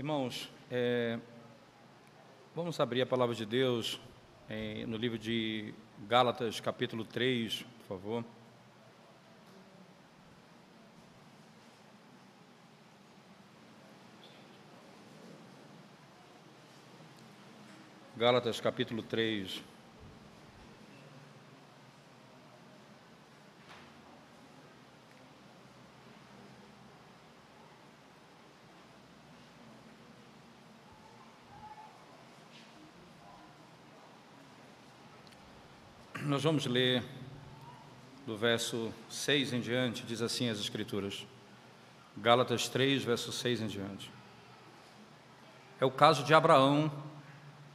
Irmãos, é, vamos abrir a palavra de Deus é, no livro de Gálatas, capítulo 3, por favor. Gálatas, capítulo 3. Nós vamos ler do verso 6 em diante, diz assim as Escrituras. Gálatas 3, verso 6 em diante. É o caso de Abraão,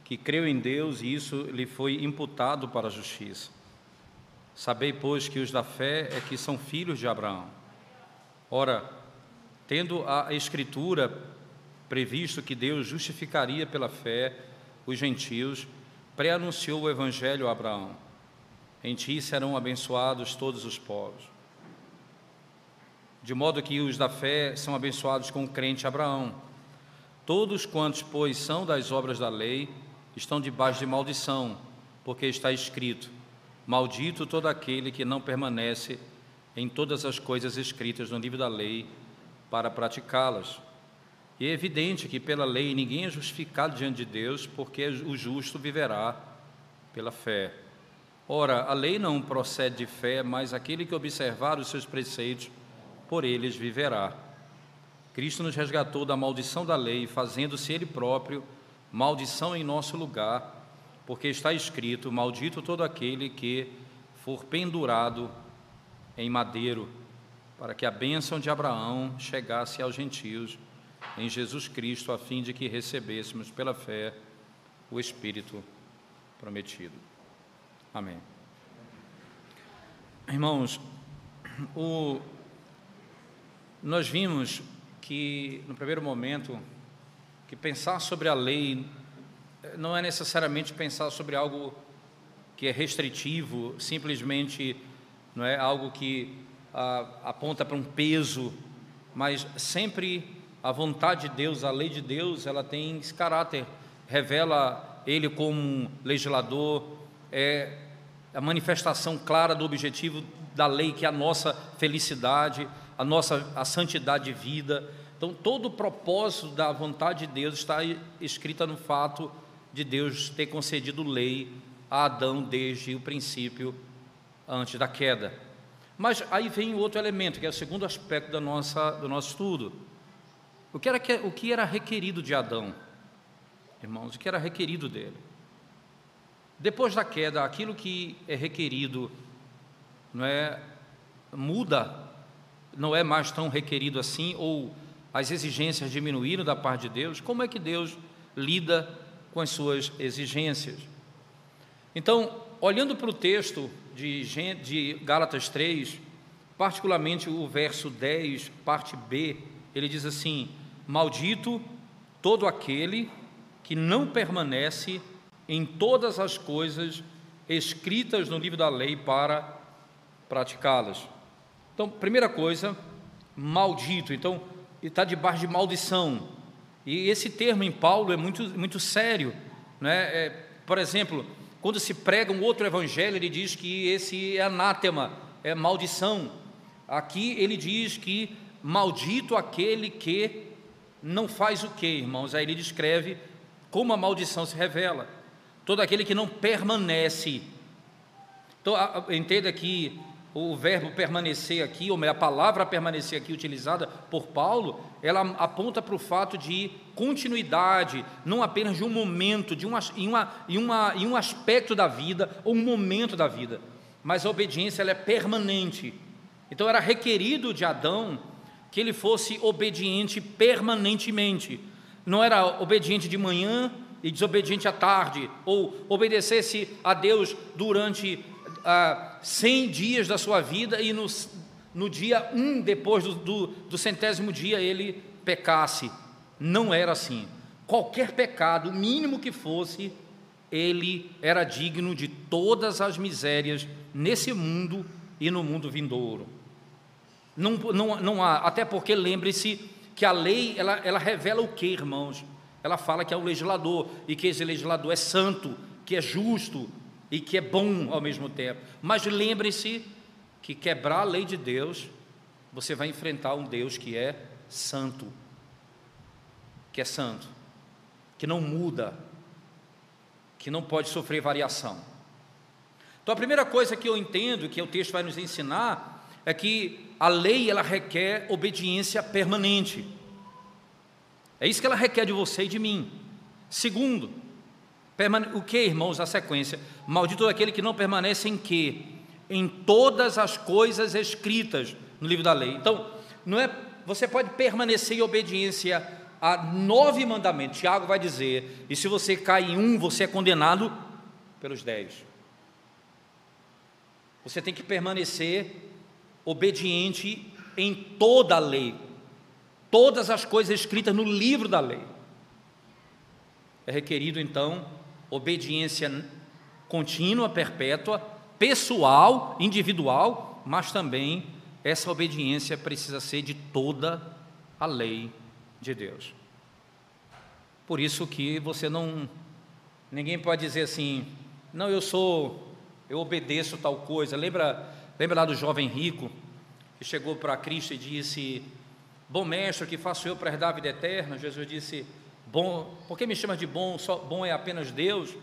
que creu em Deus e isso lhe foi imputado para a justiça. Sabei, pois, que os da fé é que são filhos de Abraão. Ora, tendo a Escritura previsto que Deus justificaria pela fé os gentios, pré-anunciou o Evangelho a Abraão em ti serão abençoados todos os povos. De modo que os da fé são abençoados com o crente Abraão. Todos quantos, pois, são das obras da lei, estão debaixo de maldição, porque está escrito: Maldito todo aquele que não permanece em todas as coisas escritas no livro da lei para praticá-las. E é evidente que pela lei ninguém é justificado diante de Deus, porque o justo viverá pela fé. Ora, a lei não procede de fé, mas aquele que observar os seus preceitos, por eles viverá. Cristo nos resgatou da maldição da lei, fazendo-se Ele próprio maldição em nosso lugar, porque está escrito: Maldito todo aquele que for pendurado em madeiro, para que a bênção de Abraão chegasse aos gentios em Jesus Cristo, a fim de que recebêssemos pela fé o Espírito prometido. Amém. Irmãos, o, nós vimos que, no primeiro momento, que pensar sobre a lei não é necessariamente pensar sobre algo que é restritivo, simplesmente não é algo que a, aponta para um peso, mas sempre a vontade de Deus, a lei de Deus, ela tem esse caráter, revela Ele como um legislador, é a manifestação clara do objetivo da lei, que é a nossa felicidade, a nossa a santidade de vida. Então, todo o propósito da vontade de Deus está escrita no fato de Deus ter concedido lei a Adão desde o princípio, antes da queda. Mas aí vem outro elemento, que é o segundo aspecto da nossa, do nosso estudo. O que, era, o que era requerido de Adão? Irmãos, o que era requerido dele? Depois da queda, aquilo que é requerido não é muda, não é mais tão requerido assim ou as exigências diminuíram da parte de Deus. Como é que Deus lida com as suas exigências? Então, olhando para o texto de, de Gálatas 3, particularmente o verso 10, parte B, ele diz assim: Maldito todo aquele que não permanece em todas as coisas escritas no livro da lei para praticá-las. Então, primeira coisa, maldito. Então, está debaixo de maldição. E esse termo em Paulo é muito, muito sério. Né? É, por exemplo, quando se prega um outro evangelho, ele diz que esse é anátema, é maldição. Aqui ele diz que maldito aquele que não faz o que, irmãos? Aí ele descreve como a maldição se revela todo aquele que não permanece. Então, entenda que o verbo permanecer aqui, ou a palavra permanecer aqui utilizada por Paulo, ela aponta para o fato de continuidade, não apenas de um momento, de uma, em, uma, em, uma, em um aspecto da vida, ou um momento da vida, mas a obediência ela é permanente. Então era requerido de Adão que ele fosse obediente permanentemente, não era obediente de manhã, e desobediente à tarde, ou obedecesse a Deus durante ah, 100 dias da sua vida e no, no dia um, depois do, do, do centésimo dia, ele pecasse. Não era assim. Qualquer pecado, mínimo que fosse, ele era digno de todas as misérias nesse mundo e no mundo vindouro. Não, não, não há, até porque lembre-se que a lei, ela, ela revela o que, irmãos? Ela fala que é um legislador e que esse legislador é santo, que é justo e que é bom ao mesmo tempo. Mas lembre-se que quebrar a lei de Deus, você vai enfrentar um Deus que é santo, que é santo, que não muda, que não pode sofrer variação. Então a primeira coisa que eu entendo, que o texto vai nos ensinar, é que a lei ela requer obediência permanente. É isso que ela requer de você e de mim. Segundo, o que, irmãos, a sequência? Maldito aquele que não permanece em quê? Em todas as coisas escritas no livro da lei. Então, não é, você pode permanecer em obediência a nove mandamentos. Tiago vai dizer: e se você cai em um, você é condenado pelos dez. Você tem que permanecer obediente em toda a lei, todas as coisas escritas no livro da lei. É requerido então obediência contínua, perpétua, pessoal, individual, mas também essa obediência precisa ser de toda a lei de Deus. Por isso que você não ninguém pode dizer assim: "Não, eu sou eu obedeço tal coisa". Lembra, lembra lá do jovem rico que chegou para Cristo e disse: "Bom mestre, que faço eu para herdar a vida eterna?" Jesus disse: "Bom, por que me chama de bom? Só bom é apenas Deus?"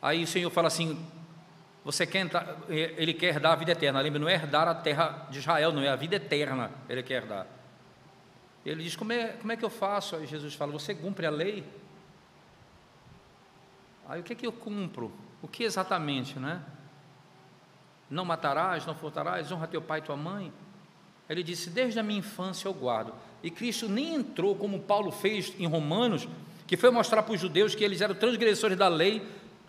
Aí o Senhor fala assim: você quer entrar, ele quer herdar a vida eterna. Lembra, não é herdar a terra de Israel, não é a vida eterna. Ele quer herdar. Ele diz: como é, como é que eu faço? Aí Jesus fala: Você cumpre a lei? Aí o que é que eu cumpro? O que exatamente, né? Não matarás, não furtarás, honra teu pai e tua mãe. Ele disse: Desde a minha infância eu guardo. E Cristo nem entrou, como Paulo fez em Romanos, que foi mostrar para os judeus que eles eram transgressores da lei,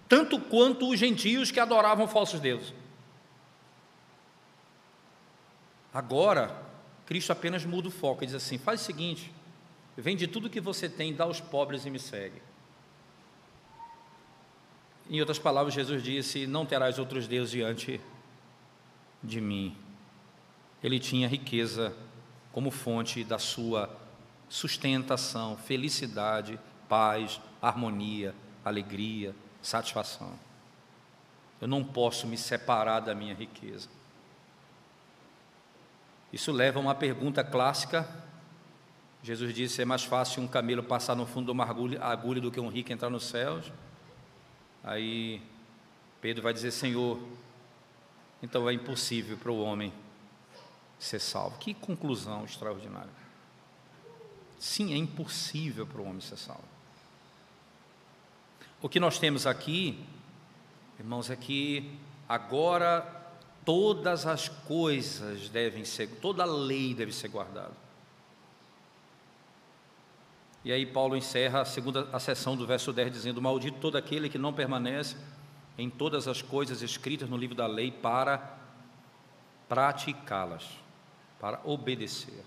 tanto quanto os gentios que adoravam falsos deuses. Agora, Cristo apenas muda o foco e diz assim: faz o seguinte, vende tudo que você tem, dá aos pobres e me segue. Em outras palavras, Jesus disse: Não terás outros deuses diante de mim. Ele tinha riqueza como fonte da sua sustentação, felicidade, paz, harmonia, alegria, satisfação. Eu não posso me separar da minha riqueza. Isso leva a uma pergunta clássica. Jesus disse: é mais fácil um camelo passar no fundo de uma agulha do que um rico entrar nos céus. Aí Pedro vai dizer: Senhor, então é impossível para o homem ser salvo. Que conclusão extraordinária. Sim, é impossível para o homem ser salvo. O que nós temos aqui, irmãos, é que agora todas as coisas devem ser, toda a lei deve ser guardada. E aí Paulo encerra a segunda a sessão do verso 10 dizendo: Maldito todo aquele que não permanece em todas as coisas escritas no livro da lei para praticá-las, para obedecer.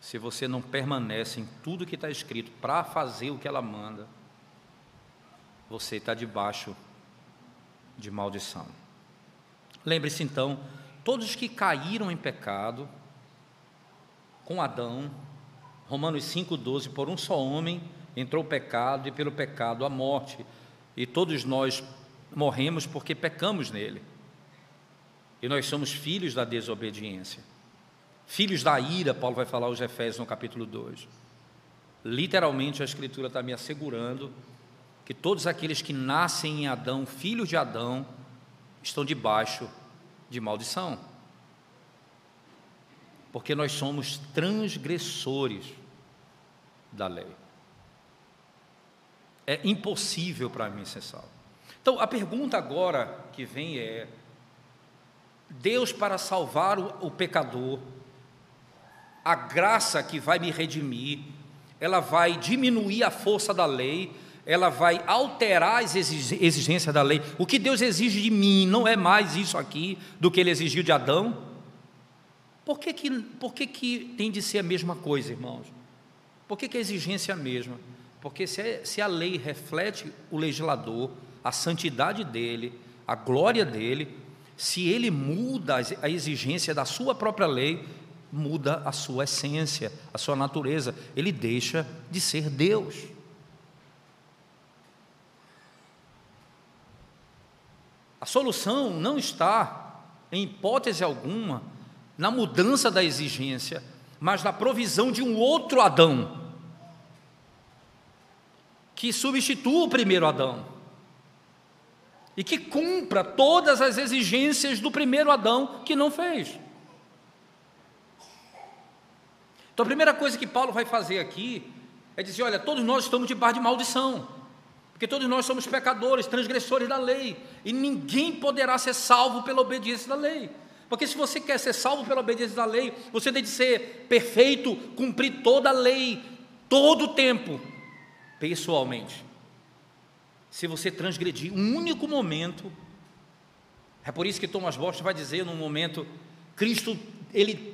Se você não permanece em tudo que está escrito para fazer o que ela manda, você está debaixo de maldição. Lembre-se então, todos que caíram em pecado com Adão, Romanos 5,12, por um só homem entrou o pecado, e pelo pecado a morte, e todos nós morremos porque pecamos nele. E nós somos filhos da desobediência, filhos da ira, Paulo vai falar aos Efésios no capítulo 2. Literalmente a Escritura está me assegurando que todos aqueles que nascem em Adão, filhos de Adão, estão debaixo de maldição. Porque nós somos transgressores da lei. É impossível para mim ser salvo. Então, a pergunta agora que vem é: Deus, para salvar o, o pecador, a graça que vai me redimir, ela vai diminuir a força da lei ela vai alterar as exigências da lei. O que Deus exige de mim não é mais isso aqui do que ele exigiu de Adão. Por que, que, por que, que tem de ser a mesma coisa, irmãos? Por que, que a exigência é a mesma? Porque se, é, se a lei reflete o legislador, a santidade dele, a glória dele, se ele muda a exigência da sua própria lei, muda a sua essência, a sua natureza, ele deixa de ser Deus. A solução não está, em hipótese alguma, na mudança da exigência, mas na provisão de um outro Adão, que substitua o primeiro Adão e que cumpra todas as exigências do primeiro Adão que não fez. Então a primeira coisa que Paulo vai fazer aqui é dizer: olha, todos nós estamos debaixo de maldição, porque todos nós somos pecadores, transgressores da lei, e ninguém poderá ser salvo pela obediência da lei. Porque se você quer ser salvo pela obediência da lei, você tem de ser perfeito, cumprir toda a lei, todo o tempo, pessoalmente. Se você transgredir um único momento, é por isso que Thomas Bosch vai dizer num momento, Cristo, ele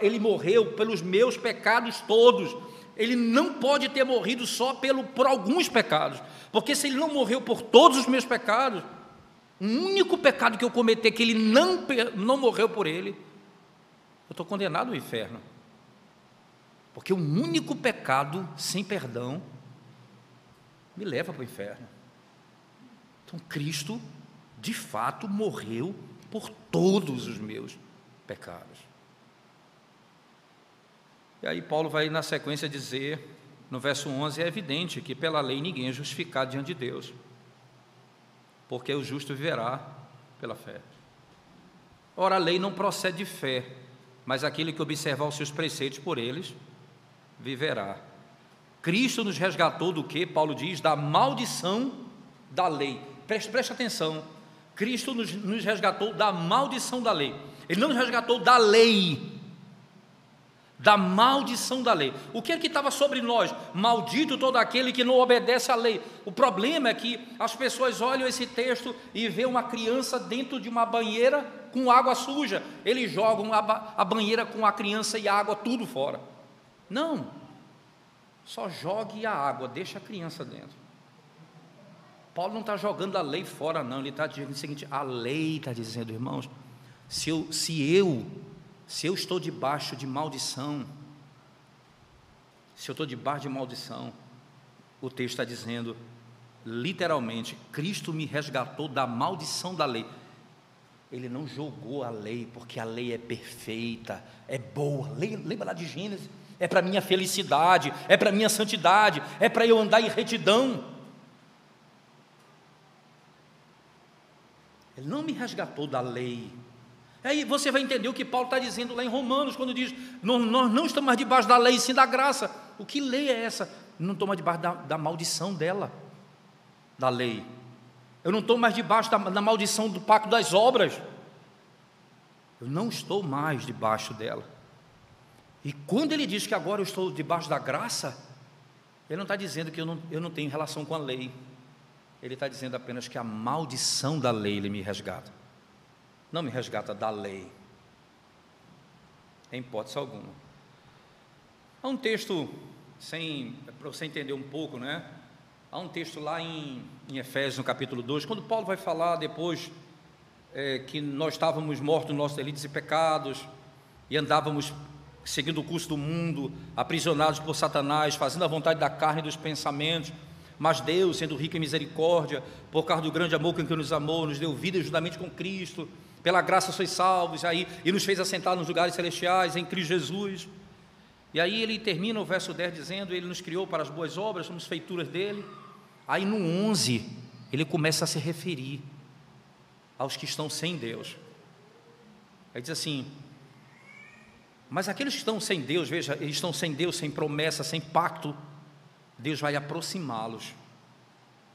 ele morreu pelos meus pecados todos. Ele não pode ter morrido só pelo, por alguns pecados, porque se ele não morreu por todos os meus pecados, um único pecado que eu cometer que ele não, não morreu por ele, eu estou condenado ao inferno. Porque um único pecado sem perdão me leva para o inferno. Então Cristo, de fato, morreu por todos os meus pecados. E aí Paulo vai na sequência dizer, no verso 11, é evidente que pela lei ninguém é justificado diante de Deus, porque o justo viverá pela fé. Ora, a lei não procede de fé, mas aquele que observar os seus preceitos por eles, viverá. Cristo nos resgatou do que? Paulo diz, da maldição da lei. Preste, preste atenção. Cristo nos, nos resgatou da maldição da lei. Ele não nos resgatou da lei, da maldição da lei. O que é que estava sobre nós? Maldito todo aquele que não obedece à lei. O problema é que as pessoas olham esse texto e vê uma criança dentro de uma banheira com água suja. Eles jogam a, a banheira com a criança e a água tudo fora. Não. Só jogue a água, deixa a criança dentro. Paulo não está jogando a lei fora, não. Ele está dizendo o seguinte: a lei está dizendo, irmãos, se eu, se eu se eu estou debaixo de maldição, se eu estou debaixo de maldição, o texto está dizendo, literalmente, Cristo me resgatou da maldição da lei. Ele não jogou a lei, porque a lei é perfeita, é boa. Lembra lá de Gênesis? É para minha felicidade, é para minha santidade, é para eu andar em retidão. Ele não me resgatou da lei, Aí você vai entender o que Paulo está dizendo lá em Romanos, quando diz: nós, não estamos mais debaixo da lei, sim da graça. O que lei é essa? Não estou mais debaixo da, da, maldição dela, da lei. Eu não estou mais debaixo da, da maldição do pacto das obras. Eu não estou mais debaixo dela. E quando ele diz que agora eu estou debaixo da graça, ele não está dizendo que eu não, eu não tenho relação com a lei. Ele está dizendo apenas que a maldição da lei ele me resgata não me resgata da lei, em hipótese alguma. Há um texto, sem, para você entender um pouco, né? Há um texto lá em, em Efésios, no capítulo 2, quando Paulo vai falar depois é, que nós estávamos mortos nos nossos delitos e pecados, e andávamos seguindo o curso do mundo, aprisionados por Satanás, fazendo a vontade da carne e dos pensamentos, mas Deus, sendo rico em misericórdia, por causa do grande amor com que nos amou, nos deu vida juntamente com Cristo, pela graça sois salvos, aí, e nos fez assentar nos lugares celestiais em Cristo Jesus. E aí ele termina o verso 10 dizendo: Ele nos criou para as boas obras, somos feituras dele. Aí no 11, ele começa a se referir aos que estão sem Deus. Aí diz assim: Mas aqueles que estão sem Deus, veja, eles estão sem Deus, sem promessa, sem pacto, Deus vai aproximá-los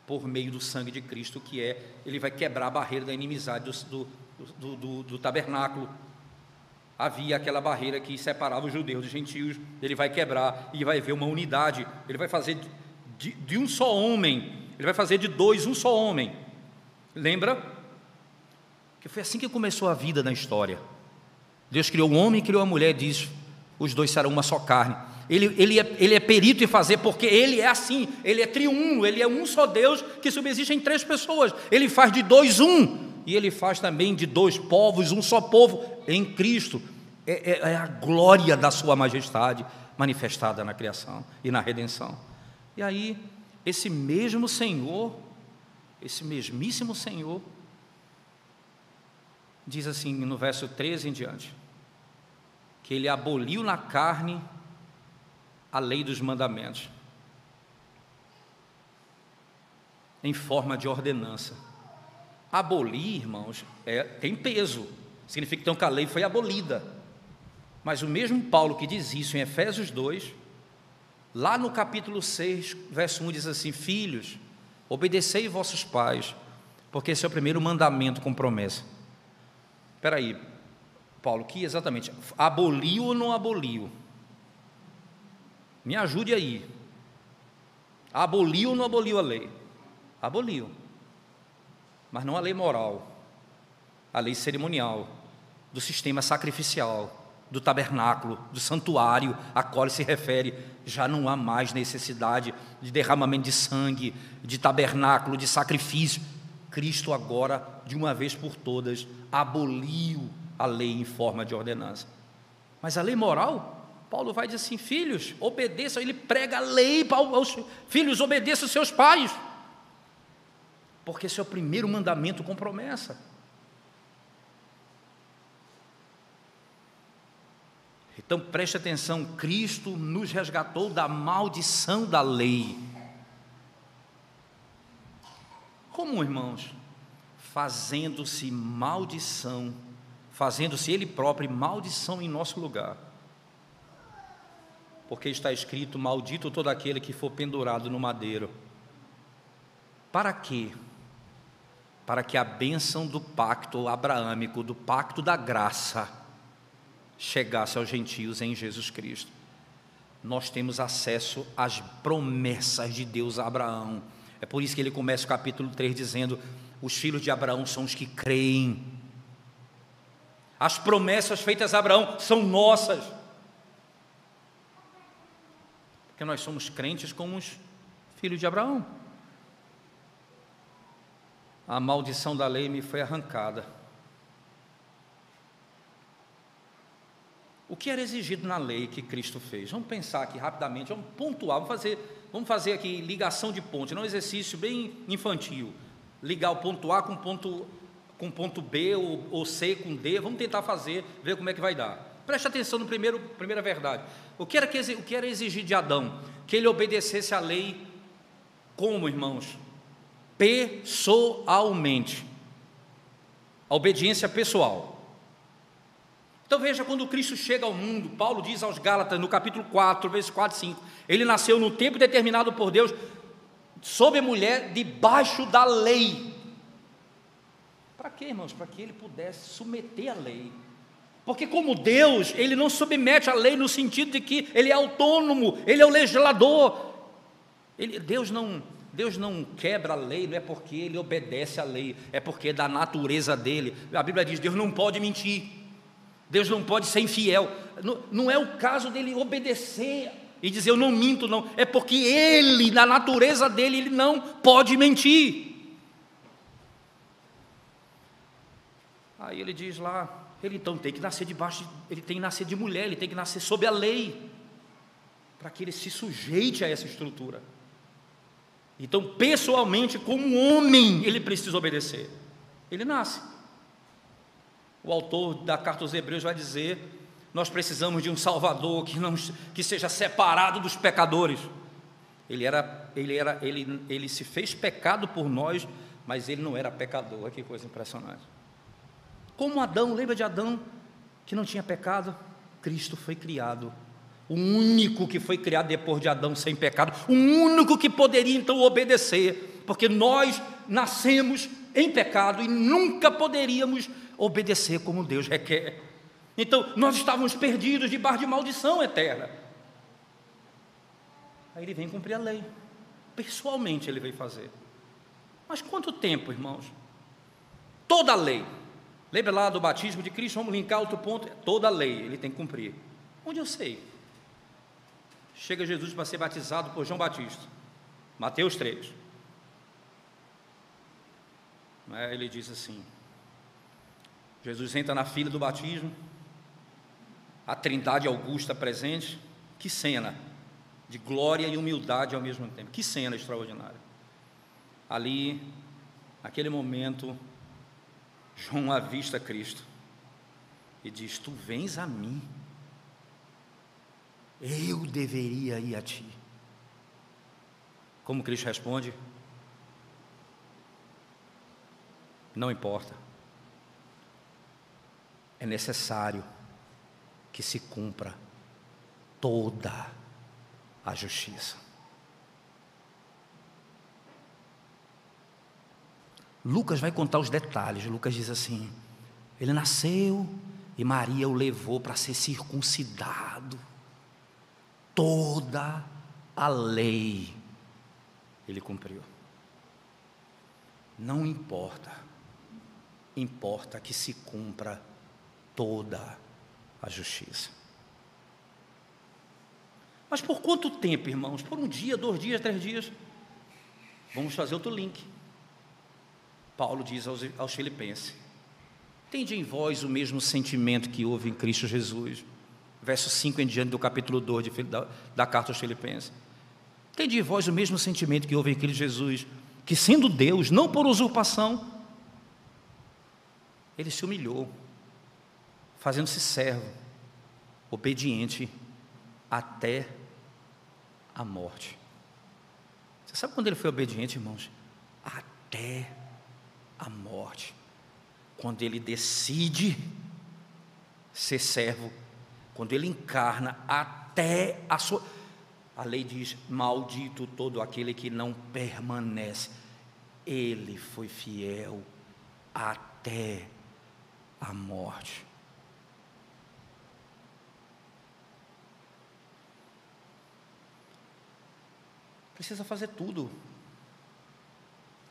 por meio do sangue de Cristo, que é, ele vai quebrar a barreira da inimizade do, do, do, do tabernáculo, havia aquela barreira que separava os judeus dos gentios, ele vai quebrar e vai ver uma unidade, ele vai fazer de, de, um só homem, ele vai fazer de dois um só homem. Lembra? Que foi assim que começou a vida na história. Deus criou um homem e criou a mulher, diz: os dois serão uma só carne. Ele, ele, é, ele é perito em fazer, porque ele é assim, ele é triunfo, ele é um só Deus que subsiste em três pessoas. Ele faz de dois um e ele faz também de dois povos um só povo em Cristo. é, é, é a glória da Sua majestade manifestada na criação e na redenção. E aí, esse mesmo Senhor, esse mesmíssimo Senhor, diz assim no verso 13 em diante, que ele aboliu na carne a lei dos mandamentos, em forma de ordenança. Abolir, irmãos, é, tem peso, significa então que a lei foi abolida. Mas o mesmo Paulo que diz isso em Efésios 2, lá no capítulo 6, verso 1 diz assim: Filhos, obedecei vossos pais, porque esse é o primeiro mandamento com promessa. Espera aí, Paulo, que exatamente? Aboliu ou não aboliu? Me ajude aí. Aboliu ou não aboliu a lei? Aboliu. Mas não a lei moral, a lei cerimonial, do sistema sacrificial do tabernáculo, do santuário a qual se refere, já não há mais necessidade de derramamento de sangue, de tabernáculo, de sacrifício. Cristo agora, de uma vez por todas, aboliu a lei em forma de ordenança. Mas a lei moral, Paulo vai dizer assim: filhos, obedeçam, ele prega a lei aos filhos, obedeçam seus pais, porque esse é o primeiro mandamento com promessa. Então preste atenção: Cristo nos resgatou da maldição da lei. Como, irmãos? Fazendo-se maldição, fazendo-se Ele próprio maldição em nosso lugar. Porque está escrito: Maldito todo aquele que for pendurado no madeiro. Para quê? Para que a bênção do pacto abraâmico, do pacto da graça, chegasse aos gentios em Jesus Cristo. Nós temos acesso às promessas de Deus a Abraão. É por isso que ele começa o capítulo 3 dizendo: Os filhos de Abraão são os que creem. As promessas feitas a Abraão são nossas. Porque nós somos crentes como os filhos de Abraão. A maldição da lei me foi arrancada. O que era exigido na lei que Cristo fez? Vamos pensar aqui rapidamente, vamos pontuar, vamos fazer, vamos fazer aqui ligação de ponte, não um exercício bem infantil. Ligar o ponto A com ponto, com ponto B ou, ou C com D, vamos tentar fazer, ver como é que vai dar. Preste atenção no primeiro, primeira verdade. O que, era que, o que era exigido de Adão? Que ele obedecesse à lei como, irmãos? Pessoalmente. A obediência pessoal. Então veja, quando Cristo chega ao mundo, Paulo diz aos Gálatas, no capítulo 4, versos 4 e 5, ele nasceu no tempo determinado por Deus, sob a mulher, debaixo da lei. Para quê, irmãos? Para que ele pudesse submeter a lei. Porque, como Deus, ele não submete a lei no sentido de que ele é autônomo, ele é o legislador. Ele, Deus não, Deus não quebra a lei, não é porque ele obedece à lei, é porque é da natureza dele. A Bíblia diz: Deus não pode mentir. Deus não pode ser infiel. Não, não é o caso dele obedecer e dizer eu não minto, não. É porque ele, na natureza dele, ele não pode mentir. Aí ele diz lá, ele então tem que nascer debaixo, de, ele tem que nascer de mulher, ele tem que nascer sob a lei, para que ele se sujeite a essa estrutura. Então, pessoalmente, como homem, ele precisa obedecer. Ele nasce o autor da carta aos Hebreus vai dizer: nós precisamos de um Salvador que não que seja separado dos pecadores. Ele era, ele era, ele, ele se fez pecado por nós, mas ele não era pecador. Que coisa impressionante. Como Adão, lembra de Adão que não tinha pecado? Cristo foi criado. O único que foi criado depois de Adão sem pecado, o único que poderia então obedecer, porque nós nascemos em pecado e nunca poderíamos obedecer como Deus requer. Então, nós estávamos perdidos debaixo de maldição eterna. Aí ele vem cumprir a lei. Pessoalmente ele veio fazer. Mas quanto tempo, irmãos? Toda a lei. Lembra lá do batismo de Cristo? Vamos linkar outro ponto. Toda a lei ele tem que cumprir. Onde eu sei? Chega Jesus para ser batizado por João Batista. Mateus 3. Ele diz assim: Jesus entra na fila do batismo. a Trindade Augusta presente. Que cena de glória e humildade ao mesmo tempo. Que cena extraordinária. Ali, naquele momento, João avista Cristo e diz: Tu vens a mim, eu deveria ir a ti. Como Cristo responde? Não importa. É necessário que se cumpra toda a justiça. Lucas vai contar os detalhes. Lucas diz assim: ele nasceu e Maria o levou para ser circuncidado. Toda a lei ele cumpriu. Não importa, importa que se cumpra toda a justiça. Mas por quanto tempo, irmãos? Por um dia, dois dias, três dias? Vamos fazer outro link. Paulo diz aos, aos Filipenses: Tende em vós o mesmo sentimento que houve em Cristo Jesus. Verso 5 em diante do capítulo 2 de, da, da carta aos Filipenses. Tende em vós o mesmo sentimento que houve em Cristo Jesus, que sendo Deus, não por usurpação, ele se humilhou, fazendo-se servo, obediente até a morte. Você sabe quando ele foi obediente, irmãos? Até a morte. Quando ele decide ser servo, quando ele encarna até a sua. A lei diz: Maldito todo aquele que não permanece. Ele foi fiel até a morte. Precisa fazer tudo.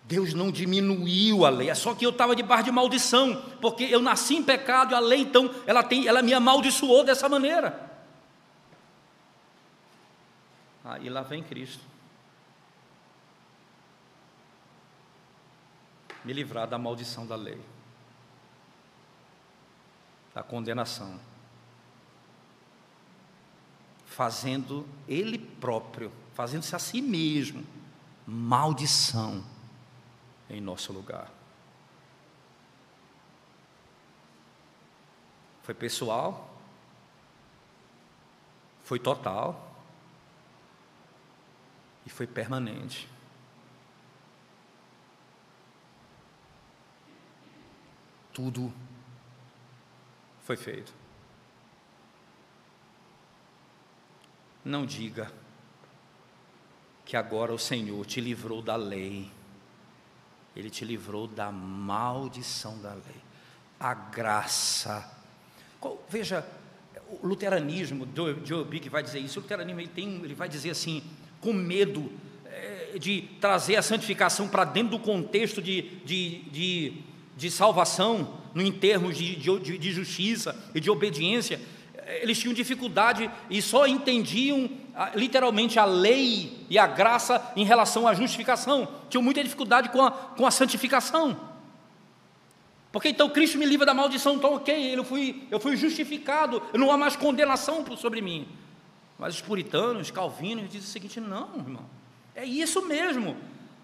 Deus não diminuiu a lei, é só que eu estava debaixo de maldição, porque eu nasci em pecado e a lei então ela tem, ela me amaldiçoou dessa maneira. Aí lá vem Cristo. Me livrar da maldição da lei, da condenação, fazendo Ele próprio fazendo-se a si mesmo maldição em nosso lugar. Foi pessoal, foi total e foi permanente. Tudo foi feito. Não diga que agora o Senhor te livrou da lei, Ele te livrou da maldição da lei, a graça. Veja, o luteranismo, Joe Big vai dizer isso, o luteranismo ele, tem, ele vai dizer assim, com medo é, de trazer a santificação para dentro do contexto de, de, de, de salvação, em termos de, de, de justiça e de obediência, eles tinham dificuldade e só entendiam literalmente a lei e a graça em relação à justificação, tinham muita dificuldade com a, com a santificação. Porque então Cristo me livra da maldição, então ok, eu fui, eu fui justificado, não há mais condenação sobre mim. Mas os puritanos, calvinos, dizem o seguinte: não, irmão, é isso mesmo.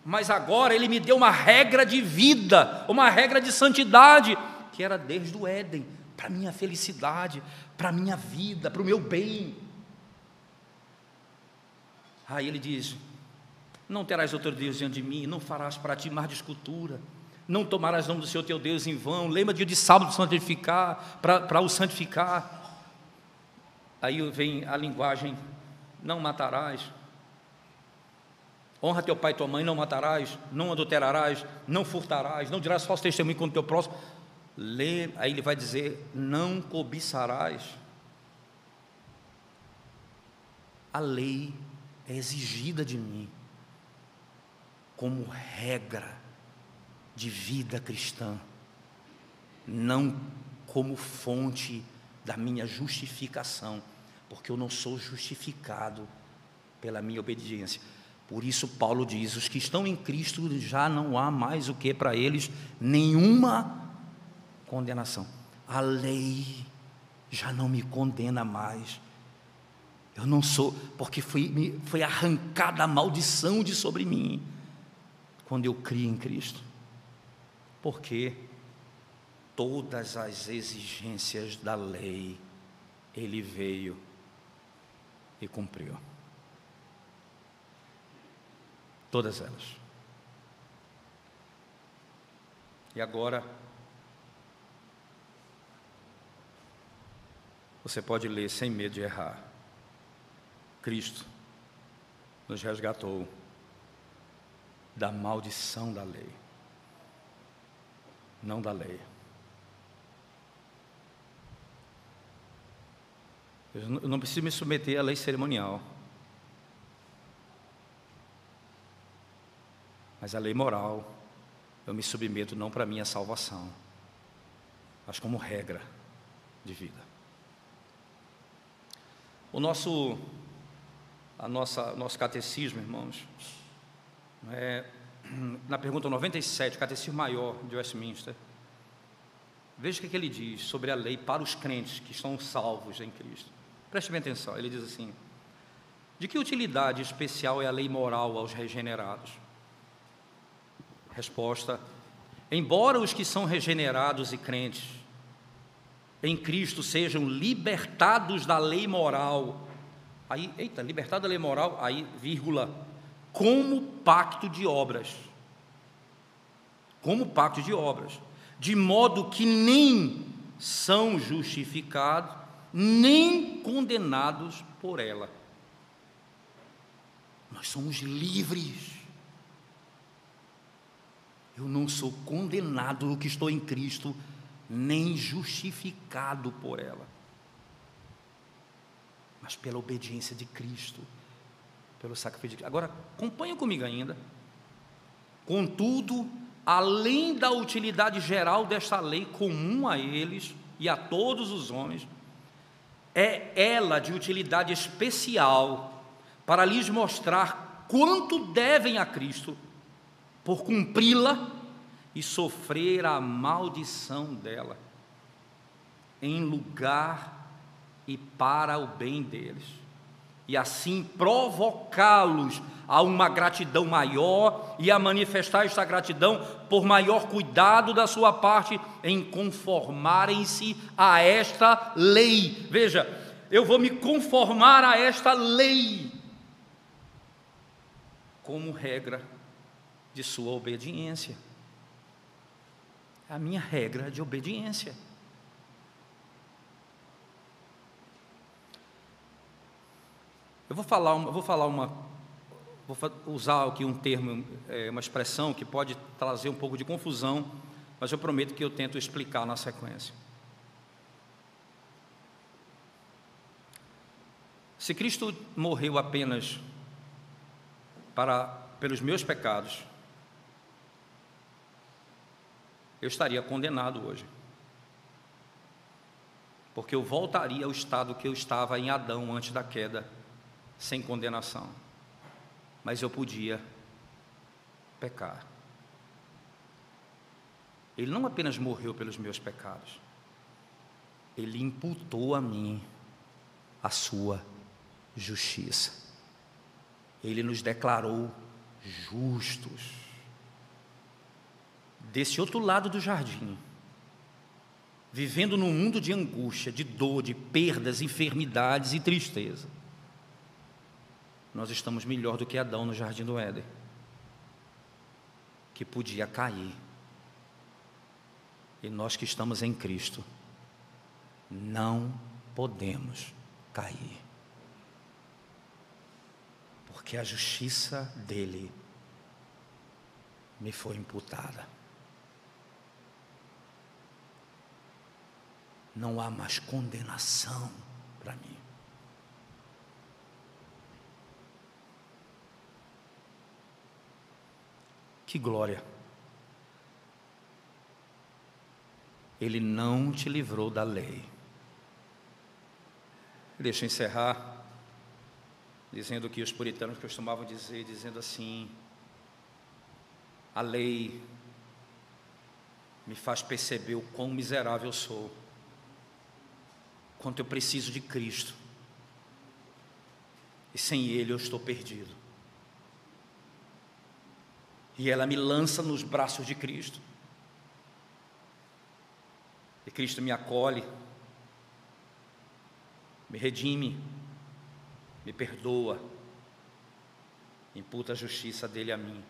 Mas agora ele me deu uma regra de vida, uma regra de santidade, que era desde o Éden, para a minha felicidade, para a minha vida, para o meu bem. Aí ele diz: Não terás outro Deus diante de mim, não farás para ti mais de escultura, não tomarás nome do Senhor teu Deus em vão, lembra dia de sábado santificar, para o santificar. Aí vem a linguagem: Não matarás. Honra teu pai e tua mãe, não matarás, não adulterarás, não furtarás, não dirás falso testemunho contra teu próximo. Lê, aí ele vai dizer: Não cobiçarás. A lei é exigida de mim como regra de vida cristã, não como fonte da minha justificação, porque eu não sou justificado pela minha obediência. Por isso, Paulo diz: os que estão em Cristo já não há mais o que para eles nenhuma condenação. A lei já não me condena mais. Eu não sou, porque foi, foi arrancada a maldição de sobre mim quando eu criei em Cristo. Porque todas as exigências da lei ele veio e cumpriu. Todas elas. E agora, você pode ler sem medo de errar. Cristo nos resgatou da maldição da lei, não da lei. Eu não preciso me submeter à lei cerimonial. Mas a lei moral, eu me submeto não para minha salvação, mas como regra de vida. O nosso, a nossa, nosso catecismo, irmãos, é, na pergunta 97, catecismo maior de Westminster, veja o que, que ele diz sobre a lei para os crentes que estão salvos em Cristo. Preste bem atenção, ele diz assim: de que utilidade especial é a lei moral aos regenerados? Resposta: embora os que são regenerados e crentes em Cristo sejam libertados da lei moral, aí, eita, libertado da lei moral, aí, vírgula, como pacto de obras. Como pacto de obras, de modo que nem são justificados, nem condenados por ela. Nós somos livres. Eu não sou condenado no que estou em Cristo, nem justificado por ela, mas pela obediência de Cristo, pelo sacrifício de Cristo. Agora, acompanha comigo ainda. Contudo, além da utilidade geral desta lei comum a eles e a todos os homens, é ela de utilidade especial para lhes mostrar quanto devem a Cristo por cumpri-la e sofrer a maldição dela, em lugar e para o bem deles, e assim provocá-los a uma gratidão maior e a manifestar esta gratidão por maior cuidado da sua parte em conformarem-se a esta lei. Veja, eu vou me conformar a esta lei como regra de sua obediência. A minha regra de obediência. Eu vou falar uma, vou falar uma, vou usar aqui um termo, é, uma expressão que pode trazer um pouco de confusão, mas eu prometo que eu tento explicar na sequência. Se Cristo morreu apenas para pelos meus pecados, eu estaria condenado hoje. Porque eu voltaria ao estado que eu estava em Adão antes da queda, sem condenação. Mas eu podia pecar. Ele não apenas morreu pelos meus pecados, ele imputou a mim a sua justiça. Ele nos declarou justos desse outro lado do jardim, vivendo num mundo de angústia, de dor, de perdas, enfermidades e tristeza, nós estamos melhor do que Adão no jardim do Éden, que podia cair. E nós que estamos em Cristo, não podemos cair. Porque a justiça dele me foi imputada. Não há mais condenação para mim. Que glória! Ele não te livrou da lei. Deixa eu encerrar dizendo o que os puritanos costumavam dizer, dizendo assim: a lei me faz perceber o quão miserável sou quanto eu preciso de Cristo. E sem Ele eu estou perdido. E ela me lança nos braços de Cristo. E Cristo me acolhe, me redime, me perdoa, imputa a justiça dele a mim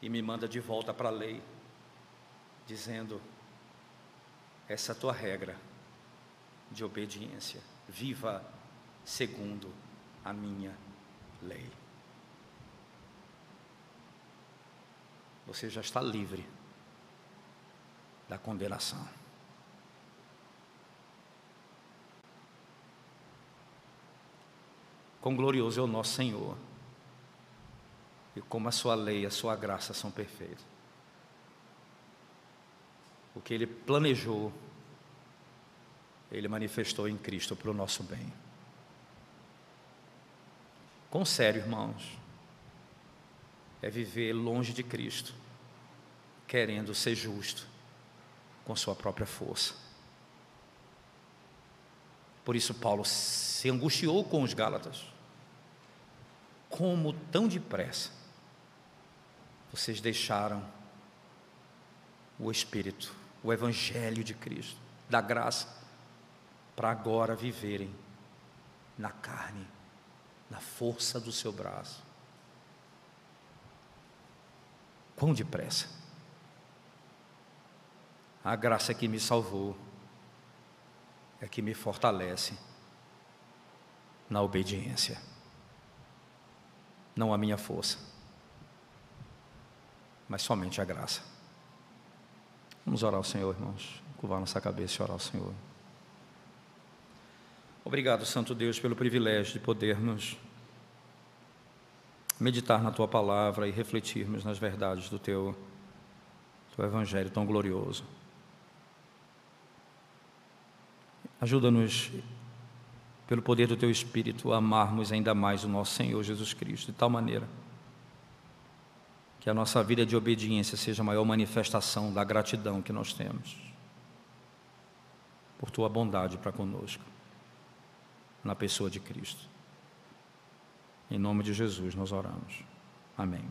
e me manda de volta para a lei, dizendo: essa é a tua regra de obediência, viva segundo a minha lei. Você já está livre da condenação. Quão glorioso é o nosso Senhor, e como a Sua lei e a Sua graça são perfeitos. O que Ele planejou, Ele manifestou em Cristo para o nosso bem. Com sério, irmãos, é viver longe de Cristo, querendo ser justo com sua própria força. Por isso, Paulo se angustiou com os Gálatas. Como tão depressa vocês deixaram o Espírito, o Evangelho de Cristo, da graça, para agora viverem na carne, na força do seu braço. Quão depressa! A graça que me salvou é que me fortalece na obediência, não a minha força, mas somente a graça. Vamos orar ao Senhor, irmãos, curvar nossa cabeça e orar ao Senhor. Obrigado, Santo Deus, pelo privilégio de podermos meditar na tua palavra e refletirmos nas verdades do teu, teu evangelho tão glorioso. Ajuda-nos, pelo poder do Teu Espírito, a amarmos ainda mais o nosso Senhor Jesus Cristo, de tal maneira que a nossa vida de obediência seja a maior manifestação da gratidão que nós temos por Tua bondade para conosco, na pessoa de Cristo. Em nome de Jesus nós oramos. Amém.